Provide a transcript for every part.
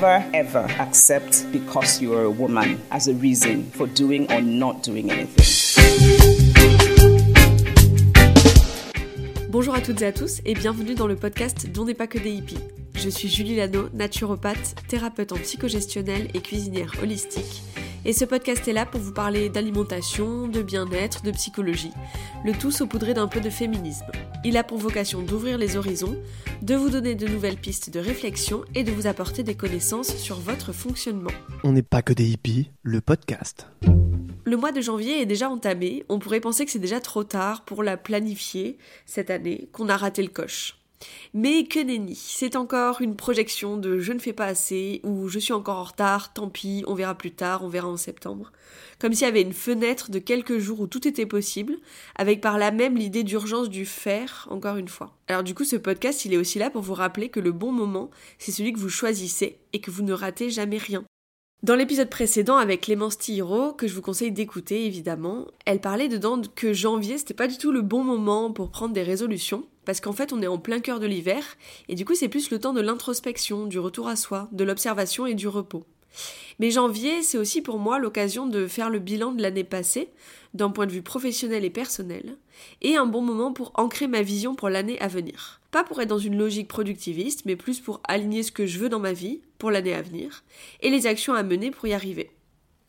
Never ever accept because you are a woman as a reason for doing or not doing anything. Bonjour à toutes et à tous et bienvenue dans le podcast Dont n'est pas que des hippies. Je suis Julie Lano, naturopathe, thérapeute en psychogestionnel et cuisinière holistique. Et ce podcast est là pour vous parler d'alimentation, de bien-être, de psychologie, le tout saupoudré d'un peu de féminisme. Il a pour vocation d'ouvrir les horizons, de vous donner de nouvelles pistes de réflexion et de vous apporter des connaissances sur votre fonctionnement. On n'est pas que des hippies, le podcast. Le mois de janvier est déjà entamé, on pourrait penser que c'est déjà trop tard pour la planifier cette année, qu'on a raté le coche. Mais que nenni, c'est encore une projection de je ne fais pas assez ou je suis encore en retard, tant pis, on verra plus tard, on verra en septembre. Comme s'il y avait une fenêtre de quelques jours où tout était possible, avec par là même l'idée d'urgence du faire, encore une fois. Alors du coup, ce podcast, il est aussi là pour vous rappeler que le bon moment, c'est celui que vous choisissez et que vous ne ratez jamais rien. Dans l'épisode précédent avec Clémence Tihiro, que je vous conseille d'écouter évidemment, elle parlait dedans que janvier c'était pas du tout le bon moment pour prendre des résolutions, parce qu'en fait on est en plein cœur de l'hiver, et du coup c'est plus le temps de l'introspection, du retour à soi, de l'observation et du repos. Mais janvier, c'est aussi pour moi l'occasion de faire le bilan de l'année passée, d'un point de vue professionnel et personnel, et un bon moment pour ancrer ma vision pour l'année à venir. Pas pour être dans une logique productiviste, mais plus pour aligner ce que je veux dans ma vie pour l'année à venir, et les actions à mener pour y arriver.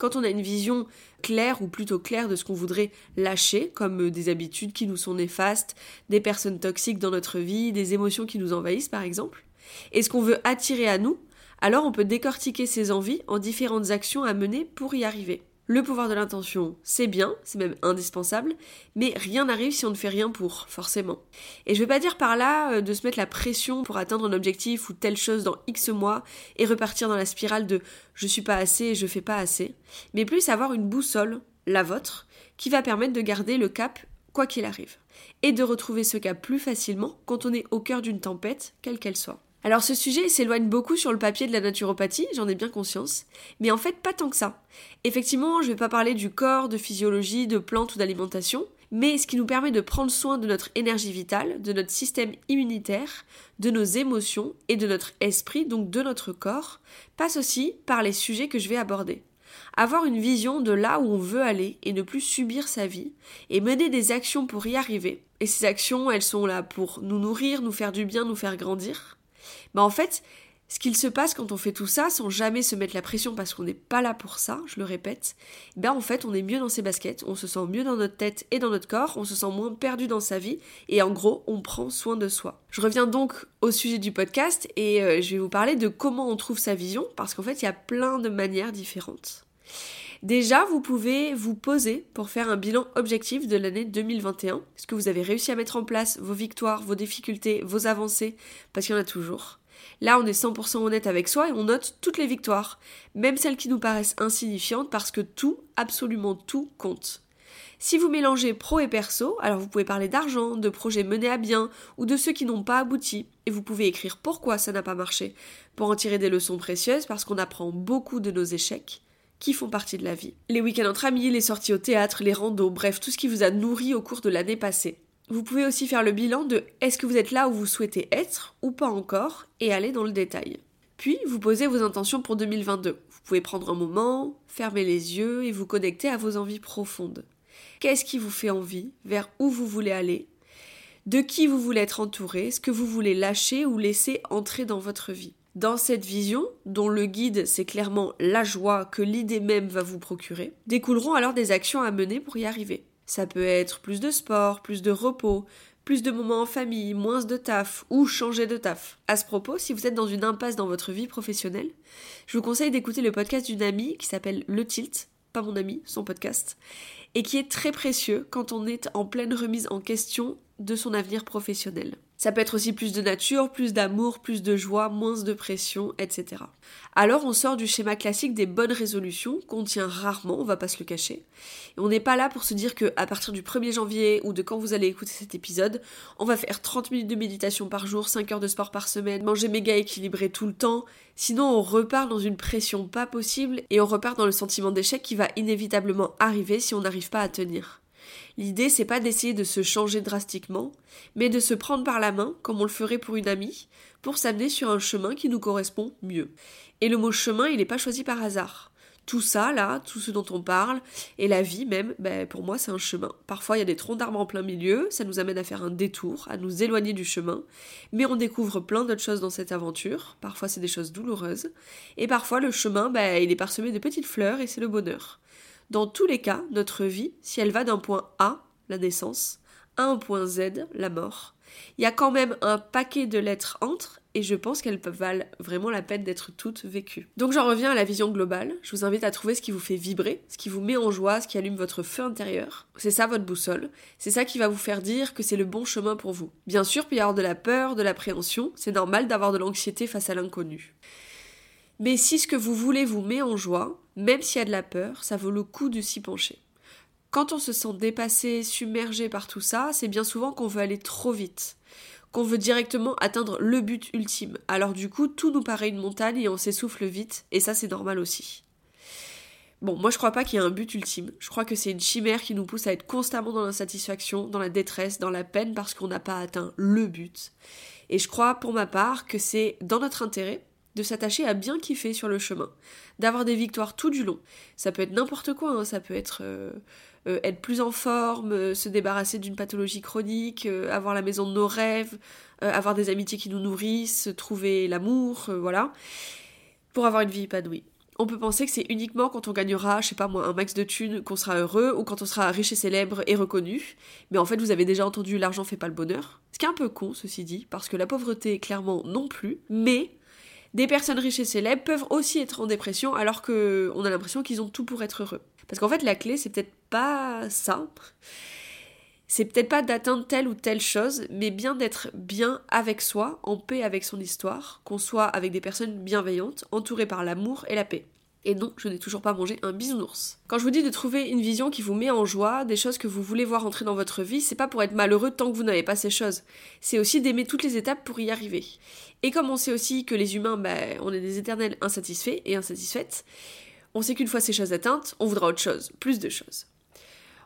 Quand on a une vision claire ou plutôt claire de ce qu'on voudrait lâcher, comme des habitudes qui nous sont néfastes, des personnes toxiques dans notre vie, des émotions qui nous envahissent par exemple, et ce qu'on veut attirer à nous, alors on peut décortiquer ces envies en différentes actions à mener pour y arriver. Le pouvoir de l'intention, c'est bien, c'est même indispensable, mais rien n'arrive si on ne fait rien pour, forcément. Et je veux pas dire par là euh, de se mettre la pression pour atteindre un objectif ou telle chose dans X mois et repartir dans la spirale de je suis pas assez et je fais pas assez, mais plus avoir une boussole, la vôtre, qui va permettre de garder le cap quoi qu'il arrive, et de retrouver ce cap plus facilement quand on est au cœur d'une tempête, quelle qu'elle soit. Alors ce sujet s'éloigne beaucoup sur le papier de la naturopathie, j'en ai bien conscience, mais en fait pas tant que ça. Effectivement, je vais pas parler du corps, de physiologie, de plantes ou d'alimentation, mais ce qui nous permet de prendre soin de notre énergie vitale, de notre système immunitaire, de nos émotions et de notre esprit, donc de notre corps, passe aussi par les sujets que je vais aborder. Avoir une vision de là où on veut aller et ne plus subir sa vie, et mener des actions pour y arriver. Et ces actions, elles sont là pour nous nourrir, nous faire du bien, nous faire grandir. Bah en fait, ce qu'il se passe quand on fait tout ça sans jamais se mettre la pression parce qu'on n'est pas là pour ça, je le répète, ben en fait on est mieux dans ses baskets, on se sent mieux dans notre tête et dans notre corps, on se sent moins perdu dans sa vie et en gros on prend soin de soi. Je reviens donc au sujet du podcast et euh, je vais vous parler de comment on trouve sa vision parce qu'en fait il y a plein de manières différentes. Déjà, vous pouvez vous poser pour faire un bilan objectif de l'année 2021. Est-ce que vous avez réussi à mettre en place vos victoires, vos difficultés, vos avancées? Parce qu'il y en a toujours. Là, on est 100% honnête avec soi et on note toutes les victoires, même celles qui nous paraissent insignifiantes parce que tout, absolument tout compte. Si vous mélangez pro et perso, alors vous pouvez parler d'argent, de projets menés à bien ou de ceux qui n'ont pas abouti, et vous pouvez écrire pourquoi ça n'a pas marché, pour en tirer des leçons précieuses parce qu'on apprend beaucoup de nos échecs qui font partie de la vie. Les week-ends entre amis, les sorties au théâtre, les randos, bref, tout ce qui vous a nourri au cours de l'année passée. Vous pouvez aussi faire le bilan de est-ce que vous êtes là où vous souhaitez être ou pas encore et aller dans le détail. Puis, vous posez vos intentions pour 2022. Vous pouvez prendre un moment, fermer les yeux et vous connecter à vos envies profondes. Qu'est-ce qui vous fait envie? Vers où vous voulez aller? De qui vous voulez être entouré? Ce que vous voulez lâcher ou laisser entrer dans votre vie? Dans cette vision, dont le guide c'est clairement la joie que l'idée même va vous procurer, découleront alors des actions à mener pour y arriver. Ça peut être plus de sport, plus de repos, plus de moments en famille, moins de taf ou changer de taf. À ce propos, si vous êtes dans une impasse dans votre vie professionnelle, je vous conseille d'écouter le podcast d'une amie qui s'appelle Le Tilt, pas mon ami, son podcast, et qui est très précieux quand on est en pleine remise en question de son avenir professionnel. Ça peut être aussi plus de nature, plus d'amour, plus de joie, moins de pression, etc. Alors on sort du schéma classique des bonnes résolutions qu'on tient rarement, on va pas se le cacher. Et on n'est pas là pour se dire que à partir du 1er janvier ou de quand vous allez écouter cet épisode, on va faire 30 minutes de méditation par jour, 5 heures de sport par semaine, manger méga équilibré tout le temps. Sinon on repart dans une pression pas possible et on repart dans le sentiment d'échec qui va inévitablement arriver si on n'arrive pas à tenir. L'idée, c'est pas d'essayer de se changer drastiquement, mais de se prendre par la main, comme on le ferait pour une amie, pour s'amener sur un chemin qui nous correspond mieux. Et le mot chemin, il n'est pas choisi par hasard. Tout ça, là, tout ce dont on parle, et la vie même, ben, pour moi, c'est un chemin. Parfois, il y a des troncs d'arbres en plein milieu, ça nous amène à faire un détour, à nous éloigner du chemin, mais on découvre plein d'autres choses dans cette aventure. Parfois, c'est des choses douloureuses, et parfois, le chemin, ben, il est parsemé de petites fleurs, et c'est le bonheur. Dans tous les cas, notre vie, si elle va d'un point A, la naissance, à un point Z, la mort, il y a quand même un paquet de lettres entre et je pense qu'elles valent vraiment la peine d'être toutes vécues. Donc j'en reviens à la vision globale. Je vous invite à trouver ce qui vous fait vibrer, ce qui vous met en joie, ce qui allume votre feu intérieur. C'est ça votre boussole. C'est ça qui va vous faire dire que c'est le bon chemin pour vous. Bien sûr, puis y avoir de la peur, de l'appréhension. C'est normal d'avoir de l'anxiété face à l'inconnu. Mais si ce que vous voulez vous met en joie, même s'il y a de la peur, ça vaut le coup de s'y pencher. Quand on se sent dépassé, submergé par tout ça, c'est bien souvent qu'on veut aller trop vite, qu'on veut directement atteindre le but ultime. Alors du coup, tout nous paraît une montagne et on s'essouffle vite, et ça c'est normal aussi. Bon, moi je crois pas qu'il y ait un but ultime. Je crois que c'est une chimère qui nous pousse à être constamment dans l'insatisfaction, dans la détresse, dans la peine parce qu'on n'a pas atteint le but. Et je crois pour ma part que c'est dans notre intérêt de s'attacher à bien kiffer sur le chemin, d'avoir des victoires tout du long. Ça peut être n'importe quoi, hein. ça peut être euh, euh, être plus en forme, euh, se débarrasser d'une pathologie chronique, avoir la maison de nos rêves, avoir des amitiés qui nous nourrissent, trouver l'amour, voilà, pour avoir une vie épanouie. On peut penser que c'est uniquement quand on gagnera, je sais pas moi, un max de thunes qu'on sera heureux ou quand on sera riche et célèbre et reconnu. Mais en fait, vous avez déjà entendu l'argent fait pas le bonheur. Ce qui est un peu con, ceci dit, parce que la pauvreté, clairement, non plus. Mais des personnes riches et célèbres peuvent aussi être en dépression alors qu'on a l'impression qu'ils ont tout pour être heureux. Parce qu'en fait, la clé, c'est peut-être pas ça. C'est peut-être pas d'atteindre telle ou telle chose, mais bien d'être bien avec soi, en paix avec son histoire, qu'on soit avec des personnes bienveillantes, entourées par l'amour et la paix. Et non, je n'ai toujours pas mangé un bisounours. Quand je vous dis de trouver une vision qui vous met en joie, des choses que vous voulez voir entrer dans votre vie, c'est pas pour être malheureux tant que vous n'avez pas ces choses. C'est aussi d'aimer toutes les étapes pour y arriver. Et comme on sait aussi que les humains, bah, on est des éternels insatisfaits et insatisfaites, on sait qu'une fois ces choses atteintes, on voudra autre chose, plus de choses.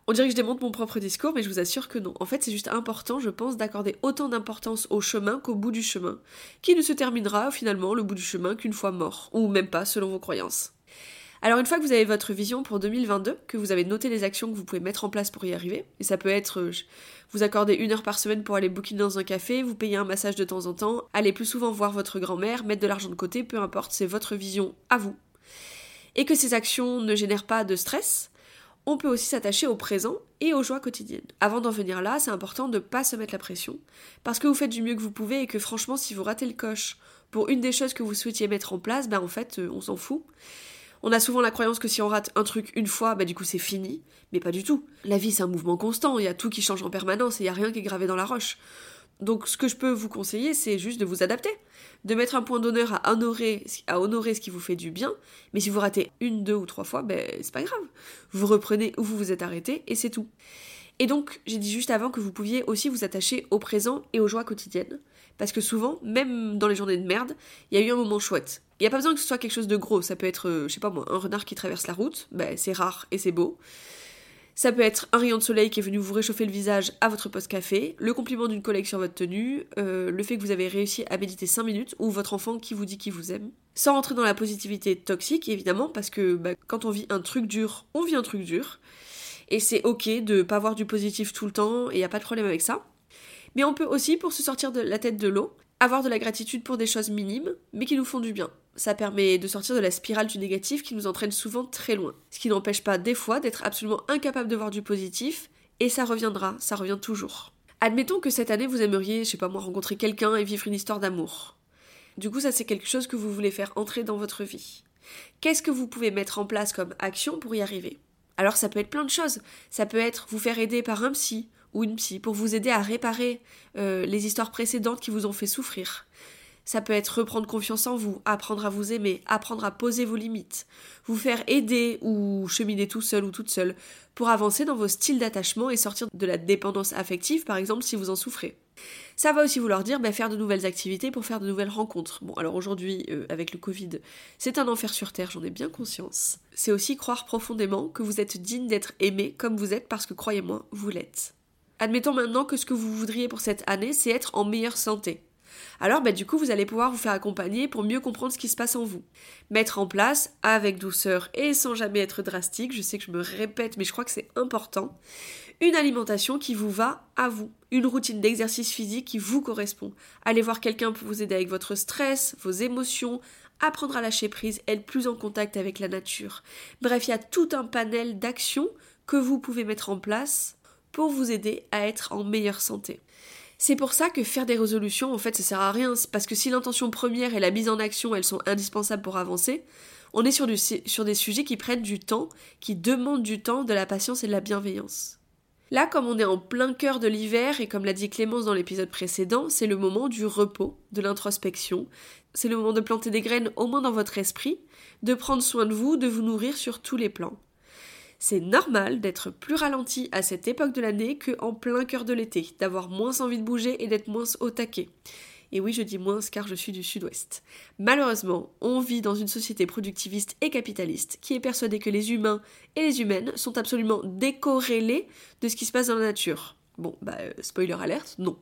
On dirait que je démonte mon propre discours, mais je vous assure que non. En fait, c'est juste important, je pense, d'accorder autant d'importance au chemin qu'au bout du chemin, qui ne se terminera finalement le bout du chemin qu'une fois mort, ou même pas selon vos croyances. Alors une fois que vous avez votre vision pour 2022, que vous avez noté les actions que vous pouvez mettre en place pour y arriver, et ça peut être euh, vous accorder une heure par semaine pour aller booking dans un café, vous payer un massage de temps en temps, aller plus souvent voir votre grand-mère, mettre de l'argent de côté, peu importe, c'est votre vision à vous. Et que ces actions ne génèrent pas de stress, on peut aussi s'attacher au présent et aux joies quotidiennes. Avant d'en venir là, c'est important de ne pas se mettre la pression, parce que vous faites du mieux que vous pouvez et que franchement, si vous ratez le coche pour une des choses que vous souhaitiez mettre en place, ben en fait, euh, on s'en fout. On a souvent la croyance que si on rate un truc une fois, bah du coup c'est fini. Mais pas du tout. La vie c'est un mouvement constant, il y a tout qui change en permanence et il n'y a rien qui est gravé dans la roche. Donc ce que je peux vous conseiller, c'est juste de vous adapter, de mettre un point d'honneur à honorer, ce qui vous fait du bien, mais si vous ratez une, deux ou trois fois, ben c'est pas grave. Vous reprenez où vous vous êtes arrêté et c'est tout. Et donc, j'ai dit juste avant que vous pouviez aussi vous attacher au présent et aux joies quotidiennes. Parce que souvent, même dans les journées de merde, il y a eu un moment chouette. Il n'y a pas besoin que ce soit quelque chose de gros. Ça peut être, euh, je sais pas moi, un renard qui traverse la route. Ben, c'est rare et c'est beau. Ça peut être un rayon de soleil qui est venu vous réchauffer le visage à votre poste café, le compliment d'une collègue sur votre tenue, euh, le fait que vous avez réussi à méditer 5 minutes, ou votre enfant qui vous dit qu'il vous aime. Sans rentrer dans la positivité toxique, évidemment, parce que bah, quand on vit un truc dur, on vit un truc dur. Et c'est ok de pas avoir du positif tout le temps, et y a pas de problème avec ça. Mais on peut aussi, pour se sortir de la tête de l'eau, avoir de la gratitude pour des choses minimes, mais qui nous font du bien. Ça permet de sortir de la spirale du négatif qui nous entraîne souvent très loin. Ce qui n'empêche pas des fois d'être absolument incapable de voir du positif, et ça reviendra, ça revient toujours. Admettons que cette année vous aimeriez, je sais pas moi, rencontrer quelqu'un et vivre une histoire d'amour. Du coup, ça c'est quelque chose que vous voulez faire entrer dans votre vie. Qu'est-ce que vous pouvez mettre en place comme action pour y arriver? Alors ça peut être plein de choses. Ça peut être vous faire aider par un psy, ou une psy pour vous aider à réparer euh, les histoires précédentes qui vous ont fait souffrir. Ça peut être reprendre confiance en vous, apprendre à vous aimer, apprendre à poser vos limites, vous faire aider ou cheminer tout seul ou toute seule pour avancer dans vos styles d'attachement et sortir de la dépendance affective, par exemple, si vous en souffrez. Ça va aussi vouloir dire bah, faire de nouvelles activités pour faire de nouvelles rencontres. Bon, alors aujourd'hui, euh, avec le Covid, c'est un enfer sur Terre, j'en ai bien conscience. C'est aussi croire profondément que vous êtes digne d'être aimé comme vous êtes parce que croyez-moi, vous l'êtes. Admettons maintenant que ce que vous voudriez pour cette année, c'est être en meilleure santé. Alors, bah, du coup, vous allez pouvoir vous faire accompagner pour mieux comprendre ce qui se passe en vous. Mettre en place, avec douceur et sans jamais être drastique, je sais que je me répète, mais je crois que c'est important, une alimentation qui vous va à vous, une routine d'exercice physique qui vous correspond. Allez voir quelqu'un pour vous aider avec votre stress, vos émotions, apprendre à lâcher prise, être plus en contact avec la nature. Bref, il y a tout un panel d'actions que vous pouvez mettre en place pour vous aider à être en meilleure santé. C'est pour ça que faire des résolutions, en fait, ça sert à rien, parce que si l'intention première et la mise en action, elles sont indispensables pour avancer, on est sur, sur des sujets qui prennent du temps, qui demandent du temps, de la patience et de la bienveillance. Là, comme on est en plein cœur de l'hiver, et comme l'a dit Clémence dans l'épisode précédent, c'est le moment du repos, de l'introspection, c'est le moment de planter des graines au moins dans votre esprit, de prendre soin de vous, de vous nourrir sur tous les plans. C'est normal d'être plus ralenti à cette époque de l'année qu'en plein cœur de l'été, d'avoir moins envie de bouger et d'être moins au taquet. Et oui, je dis moins car je suis du sud-ouest. Malheureusement, on vit dans une société productiviste et capitaliste qui est persuadée que les humains et les humaines sont absolument décorrélés de ce qui se passe dans la nature. Bon, bah, euh, spoiler alerte, non.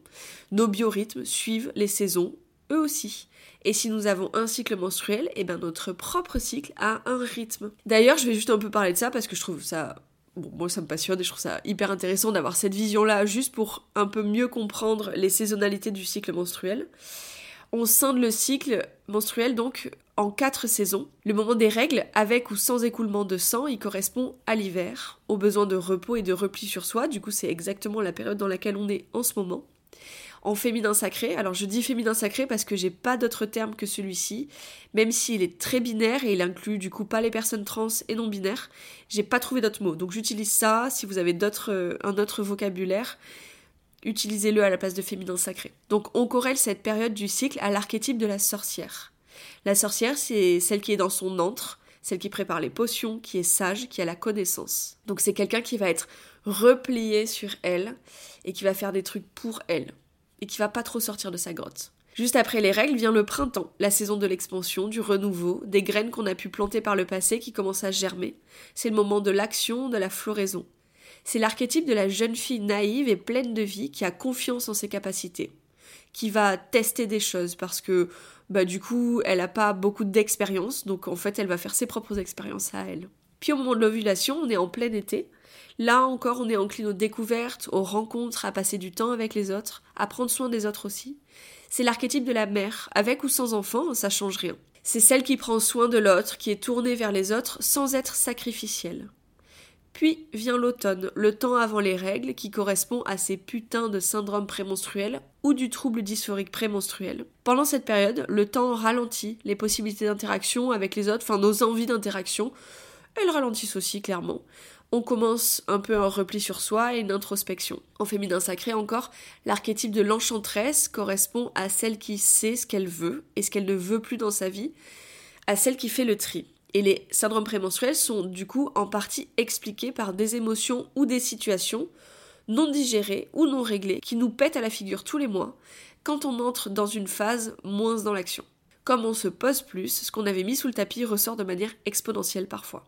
Nos biorhythmes suivent les saisons, aussi. Et si nous avons un cycle menstruel, et eh bien notre propre cycle a un rythme. D'ailleurs, je vais juste un peu parler de ça parce que je trouve ça Bon, moi ça me passionne et je trouve ça hyper intéressant d'avoir cette vision-là juste pour un peu mieux comprendre les saisonnalités du cycle menstruel. On scinde le cycle menstruel donc en quatre saisons. Le moment des règles, avec ou sans écoulement de sang, il correspond à l'hiver, au besoin de repos et de repli sur soi, du coup c'est exactement la période dans laquelle on est en ce moment en féminin sacré. Alors je dis féminin sacré parce que j'ai pas d'autre terme que celui-ci, même s'il est très binaire et il inclut du coup pas les personnes trans et non binaires. J'ai pas trouvé d'autres mots, donc j'utilise ça. Si vous avez d'autres, euh, un autre vocabulaire, utilisez-le à la place de féminin sacré. Donc on corrèle cette période du cycle à l'archétype de la sorcière. La sorcière, c'est celle qui est dans son antre, celle qui prépare les potions, qui est sage, qui a la connaissance. Donc c'est quelqu'un qui va être replié sur elle et qui va faire des trucs pour elle et qui va pas trop sortir de sa grotte. Juste après les règles vient le printemps, la saison de l'expansion, du renouveau, des graines qu'on a pu planter par le passé qui commencent à germer. C'est le moment de l'action, de la floraison. C'est l'archétype de la jeune fille naïve et pleine de vie qui a confiance en ses capacités, qui va tester des choses parce que bah du coup elle a pas beaucoup d'expérience, donc en fait elle va faire ses propres expériences à elle. Puis au moment de l'ovulation, on est en plein été, Là encore, on est enclin aux découvertes, aux rencontres, à passer du temps avec les autres, à prendre soin des autres aussi. C'est l'archétype de la mère, avec ou sans enfant, ça change rien. C'est celle qui prend soin de l'autre, qui est tournée vers les autres sans être sacrificielle. Puis vient l'automne, le temps avant les règles, qui correspond à ces putains de syndrome prémenstruel ou du trouble dysphorique prémenstruel. Pendant cette période, le temps ralentit les possibilités d'interaction avec les autres, enfin nos envies d'interaction, elles ralentissent aussi clairement on commence un peu un repli sur soi et une introspection. En féminin sacré encore, l'archétype de l'enchanteresse correspond à celle qui sait ce qu'elle veut et ce qu'elle ne veut plus dans sa vie, à celle qui fait le tri. Et les syndromes prémenstruels sont du coup en partie expliqués par des émotions ou des situations non digérées ou non réglées qui nous pètent à la figure tous les mois quand on entre dans une phase moins dans l'action. Comme on se pose plus, ce qu'on avait mis sous le tapis ressort de manière exponentielle parfois.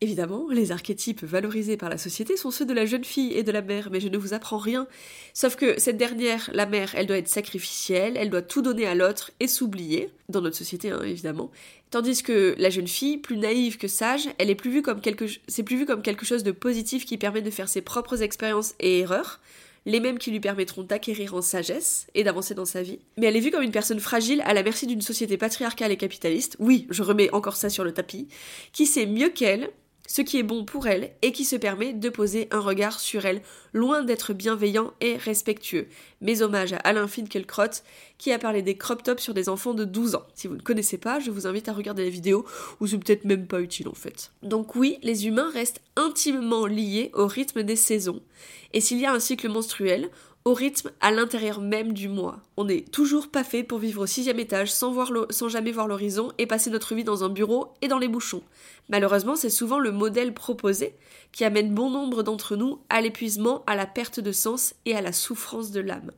Évidemment, les archétypes valorisés par la société sont ceux de la jeune fille et de la mère, mais je ne vous apprends rien. Sauf que cette dernière, la mère, elle doit être sacrificielle, elle doit tout donner à l'autre et s'oublier, dans notre société hein, évidemment. Tandis que la jeune fille, plus naïve que sage, elle est plus vue comme quelque, c'est plus comme quelque chose de positif qui permet de faire ses propres expériences et erreurs, les mêmes qui lui permettront d'acquérir en sagesse et d'avancer dans sa vie. Mais elle est vue comme une personne fragile à la merci d'une société patriarcale et capitaliste, oui, je remets encore ça sur le tapis, qui sait mieux qu'elle ce qui est bon pour elle et qui se permet de poser un regard sur elle, loin d'être bienveillant et respectueux. Mes hommages à Alain Finkielkraut qui a parlé des crop tops sur des enfants de 12 ans. Si vous ne connaissez pas, je vous invite à regarder la vidéo, ou c'est peut-être même pas utile en fait. Donc oui, les humains restent intimement liés au rythme des saisons. Et s'il y a un cycle menstruel, au rythme à l'intérieur même du mois. On n'est toujours pas fait pour vivre au sixième étage sans, voir sans jamais voir l'horizon et passer notre vie dans un bureau et dans les bouchons. Malheureusement, c'est souvent le modèle proposé qui amène bon nombre d'entre nous à l'épuisement, à la perte de sens et à la souffrance de l'âme.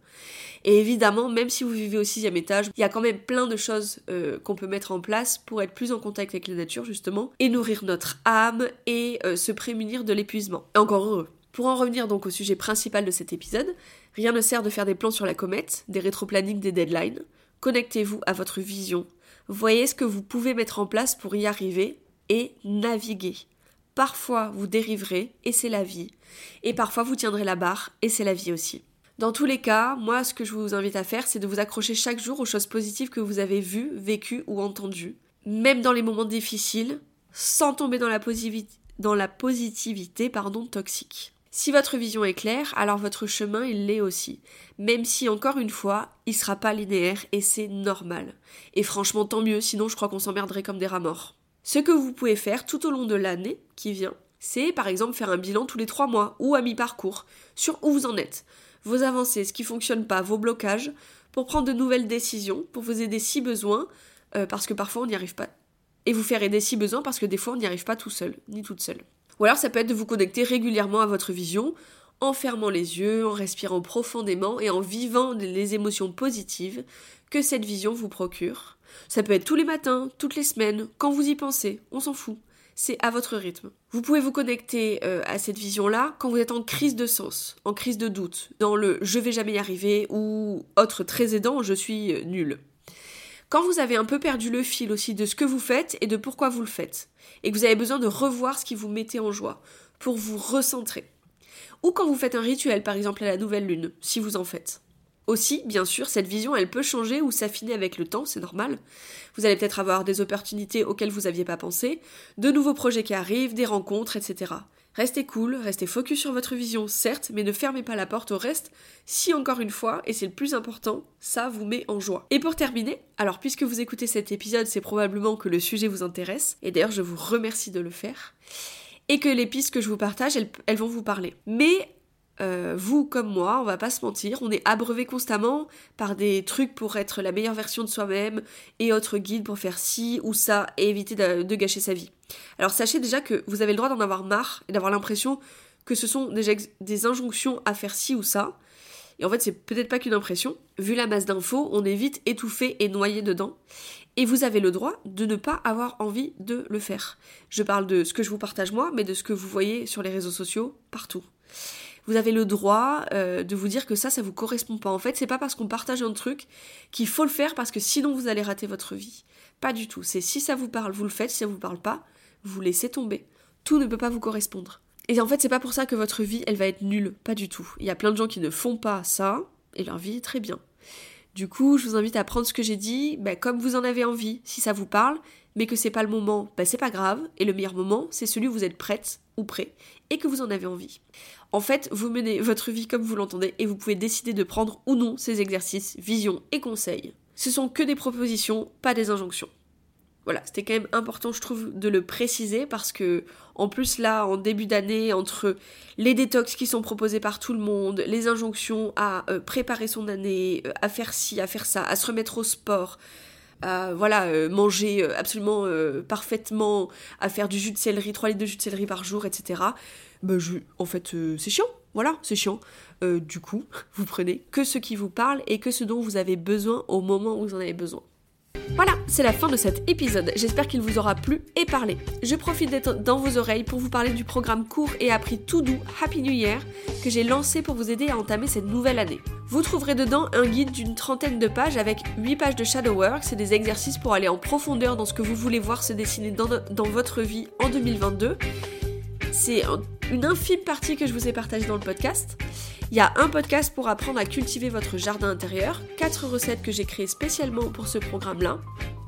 Et évidemment, même si vous vivez au sixième étage, il y a quand même plein de choses euh, qu'on peut mettre en place pour être plus en contact avec la nature, justement, et nourrir notre âme et euh, se prémunir de l'épuisement. Encore heureux. Pour en revenir donc au sujet principal de cet épisode, rien ne sert de faire des plans sur la comète, des rétroplanning, des deadlines. Connectez-vous à votre vision. Voyez ce que vous pouvez mettre en place pour y arriver et naviguer. Parfois vous dériverez et c'est la vie. Et parfois vous tiendrez la barre et c'est la vie aussi. Dans tous les cas, moi ce que je vous invite à faire, c'est de vous accrocher chaque jour aux choses positives que vous avez vues, vécues ou entendues. Même dans les moments difficiles, sans tomber dans la, positivité toxique. Si votre vision est claire, alors votre chemin, il l'est aussi. Même si, encore une fois, il sera pas linéaire et c'est normal. Et franchement, tant mieux, sinon je crois qu'on s'emmerderait comme des rats morts. Ce que vous pouvez faire tout au long de l'année qui vient, c'est par exemple faire un bilan tous les trois mois ou à mi-parcours sur où vous en êtes, vos avancées, ce qui fonctionne pas, vos blocages, pour prendre de nouvelles décisions, pour vous aider si besoin, euh, parce que parfois on n'y arrive pas. Et vous faire aider si besoin parce que des fois on n'y arrive pas tout seul, ni toute seule. Ou alors ça peut être de vous connecter régulièrement à votre vision, en fermant les yeux, en respirant profondément et en vivant les émotions positives que cette vision vous procure. Ça peut être tous les matins, toutes les semaines, quand vous y pensez, on s'en fout. C'est à votre rythme. Vous pouvez vous connecter euh, à cette vision-là quand vous êtes en crise de sens, en crise de doute, dans le je vais jamais y arriver ou autre très aidant, je suis euh, nul. Quand vous avez un peu perdu le fil aussi de ce que vous faites et de pourquoi vous le faites, et que vous avez besoin de revoir ce qui vous mettait en joie, pour vous recentrer. Ou quand vous faites un rituel, par exemple à la nouvelle lune, si vous en faites. Aussi, bien sûr, cette vision, elle peut changer ou s'affiner avec le temps, c'est normal. Vous allez peut-être avoir des opportunités auxquelles vous n'aviez pas pensé, de nouveaux projets qui arrivent, des rencontres, etc. Restez cool, restez focus sur votre vision, certes, mais ne fermez pas la porte au reste si encore une fois, et c'est le plus important, ça vous met en joie. Et pour terminer, alors puisque vous écoutez cet épisode, c'est probablement que le sujet vous intéresse, et d'ailleurs je vous remercie de le faire, et que les pistes que je vous partage, elles, vont vous parler. Mais euh, vous comme moi, on va pas se mentir, on est abreuvé constamment par des trucs pour être la meilleure version de soi-même et autres guides pour faire ci ou ça et éviter de, gâcher sa vie. Alors sachez déjà que vous avez le droit d'en avoir marre et d'avoir l'impression que ce sont des, des injonctions à faire ci ou ça. Et en fait, c'est peut-être pas qu'une impression. Vu la masse d'infos, on est vite étouffé et noyé dedans. Et vous avez le droit de ne pas avoir envie de le faire. Je parle de ce que je vous partage moi, mais de ce que vous voyez sur les réseaux sociaux partout vous avez le droit euh, de vous dire que ça, ça vous correspond pas. En fait, c'est pas parce qu'on partage un truc qu'il faut le faire parce que sinon vous allez rater votre vie. Pas du tout. C'est si ça vous parle, vous le faites. Si ça vous parle pas, vous laissez tomber. Tout ne peut pas vous correspondre. Et en fait, c'est pas pour ça que votre vie, elle va être nulle. Pas du tout. Il y a plein de gens qui ne font pas ça et leur vie est très bien. Du coup, je vous invite à prendre ce que j'ai dit, bah, comme vous en avez envie, si ça vous parle, mais que c'est pas le moment, bah, c'est pas grave. Et le meilleur moment, c'est celui où vous êtes prête ou prêt et que vous en avez envie. En fait, vous menez votre vie comme vous l'entendez et vous pouvez décider de prendre ou non ces exercices, visions et conseils. Ce sont que des propositions, pas des injonctions. Voilà, c'était quand même important, je trouve, de le préciser parce que, en plus, là, en début d'année, entre les détox qui sont proposés par tout le monde, les injonctions à euh, préparer son année, euh, à faire ci, à faire ça, à se remettre au sport, à voilà, euh, manger absolument parfaitement, à faire du jus de céleri, 3 litres de jus de céleri par jour, etc bah je, en fait, c'est chiant. Voilà, c'est chiant. Du coup, vous prenez que ce qui vous parle et que ce dont vous avez besoin au moment où vous en avez besoin. Voilà, c'est la fin de cet épisode. J'espère qu'il vous aura plu et parlé. Je profite d'être dans vos oreilles pour vous parler du programme court et appris tout doux Happy New Year que j'ai lancé pour vous aider à entamer cette nouvelle année. Vous trouverez dedans un guide d'une trentaine de pages avec 8 pages de shadow work, des exercices pour aller en profondeur dans ce que vous voulez voir se dessiner dans votre vie en 2022. C'est une infime partie que je vous ai partagée dans le podcast. Il y a un podcast pour apprendre à cultiver votre jardin intérieur, 4 recettes que j'ai créées spécialement pour ce programme-là,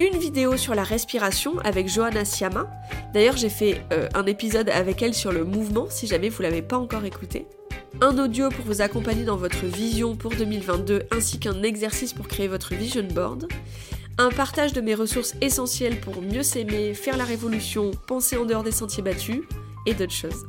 une vidéo sur la respiration avec Johanna Siama. D'ailleurs, j'ai fait euh, un épisode avec elle sur le mouvement, si jamais vous l'avez pas encore écouté. Un audio pour vous accompagner dans votre vision pour 2022, ainsi qu'un exercice pour créer votre vision board. Un partage de mes ressources essentielles pour mieux s'aimer, faire la révolution, penser en dehors des sentiers battus, et d'autres choses.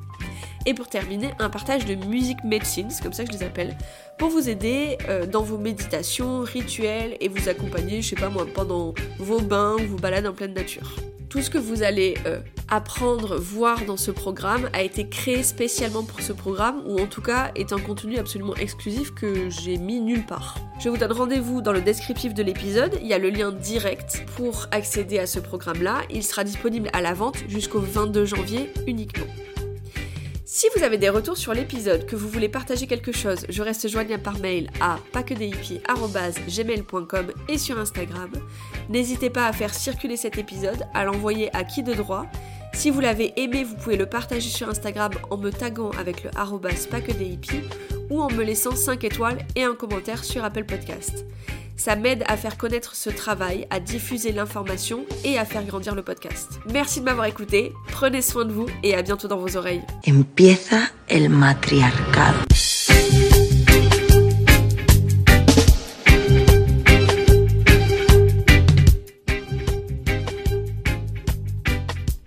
Et pour terminer, un partage de musique médecine, c'est comme ça que je les appelle, pour vous aider euh, dans vos méditations, rituels et vous accompagner, je sais pas moi, pendant vos bains ou vos balades en pleine nature. Tout ce que vous allez euh, apprendre, voir dans ce programme a été créé spécialement pour ce programme, ou en tout cas est un contenu absolument exclusif que j'ai mis nulle part. Je vous donne rendez-vous dans le descriptif de l'épisode, il y a le lien direct pour accéder à ce programme-là, il sera disponible à la vente jusqu'au 22 janvier uniquement. Si vous avez des retours sur l'épisode, que vous voulez partager quelque chose, je reste joignable par mail à paquedehippies.gmail.com et sur Instagram. N'hésitez pas à faire circuler cet épisode, à l'envoyer à qui de droit. Si vous l'avez aimé, vous pouvez le partager sur Instagram en me taguant avec le arrobas ou en me laissant 5 étoiles et un commentaire sur Apple Podcast. Ça m'aide à faire connaître ce travail, à diffuser l'information et à faire grandir le podcast. Merci de m'avoir écouté, prenez soin de vous et à bientôt dans vos oreilles. Empieza el matriarcado.